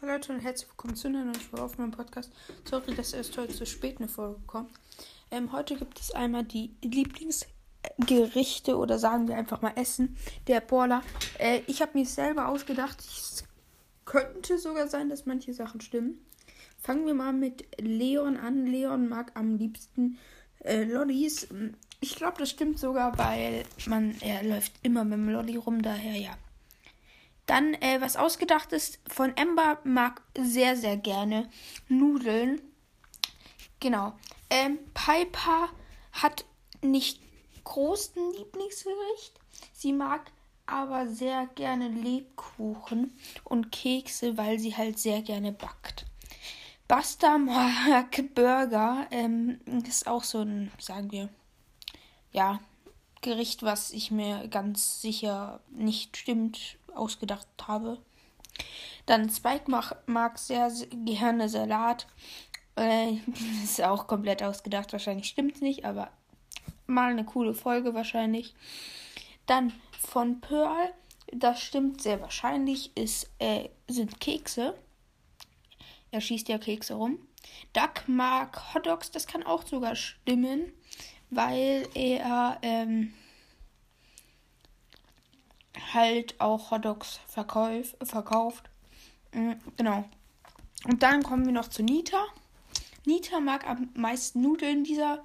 Hallo Leute und herzlich willkommen zu einer neuen auf meinem Podcast. Sorry, dass erst heute zu spät eine Folge kommt. Ähm, heute gibt es einmal die Lieblingsgerichte oder sagen wir einfach mal Essen der Borla. Äh, ich habe mir selber ausgedacht, es könnte sogar sein, dass manche Sachen stimmen. Fangen wir mal mit Leon an. Leon mag am liebsten äh, Lollis. Ich glaube, das stimmt sogar, weil man er läuft immer mit dem Lolli rum, daher ja. Dann, äh, was ausgedacht ist, von Ember mag sehr, sehr gerne Nudeln. Genau. Ähm, Piper hat nicht großen Lieblingsgericht. Sie mag aber sehr gerne Lebkuchen und Kekse, weil sie halt sehr gerne backt. Basta mag Burger. Ähm, ist auch so ein, sagen wir, ja, Gericht, was ich mir ganz sicher nicht stimmt, ausgedacht habe. Dann Spike mag, mag sehr, sehr gerne Salat. Äh, ist auch komplett ausgedacht. Wahrscheinlich stimmt es nicht, aber mal eine coole Folge wahrscheinlich. Dann von Pearl, das stimmt sehr wahrscheinlich, ist, äh, sind Kekse. Er schießt ja Kekse rum. Duck mag Hotdogs, das kann auch sogar stimmen, weil er ähm, halt auch Hotdogs verkauf, verkauft. Mhm, genau. Und dann kommen wir noch zu Nita. Nita mag am meisten Nudeln dieser.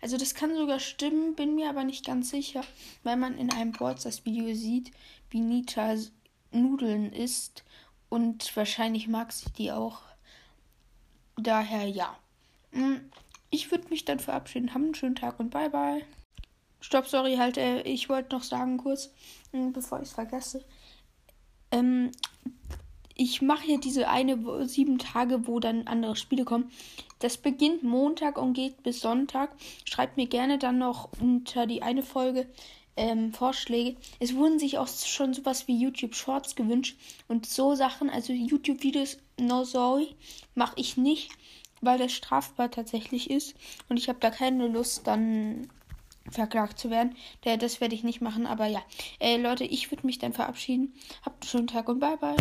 Also das kann sogar stimmen, bin mir aber nicht ganz sicher, weil man in einem Boards das Video sieht, wie Nita Nudeln isst. Und wahrscheinlich mag sie die auch. Daher ja. Ich würde mich dann verabschieden. Haben einen schönen Tag und bye bye. Stopp, sorry, halt, äh, ich wollte noch sagen kurz, äh, bevor ich es vergesse. Ähm, ich mache hier diese eine sieben Tage, wo dann andere Spiele kommen. Das beginnt Montag und geht bis Sonntag. Schreibt mir gerne dann noch unter die eine Folge ähm, Vorschläge. Es wurden sich auch schon sowas wie YouTube Shorts gewünscht und so Sachen, also YouTube Videos no sorry, mache ich nicht, weil das strafbar tatsächlich ist und ich habe da keine Lust dann verklagt zu werden. Das werde ich nicht machen, aber ja. Äh, Leute, ich würde mich dann verabschieden. Habt einen schönen Tag und bye bye.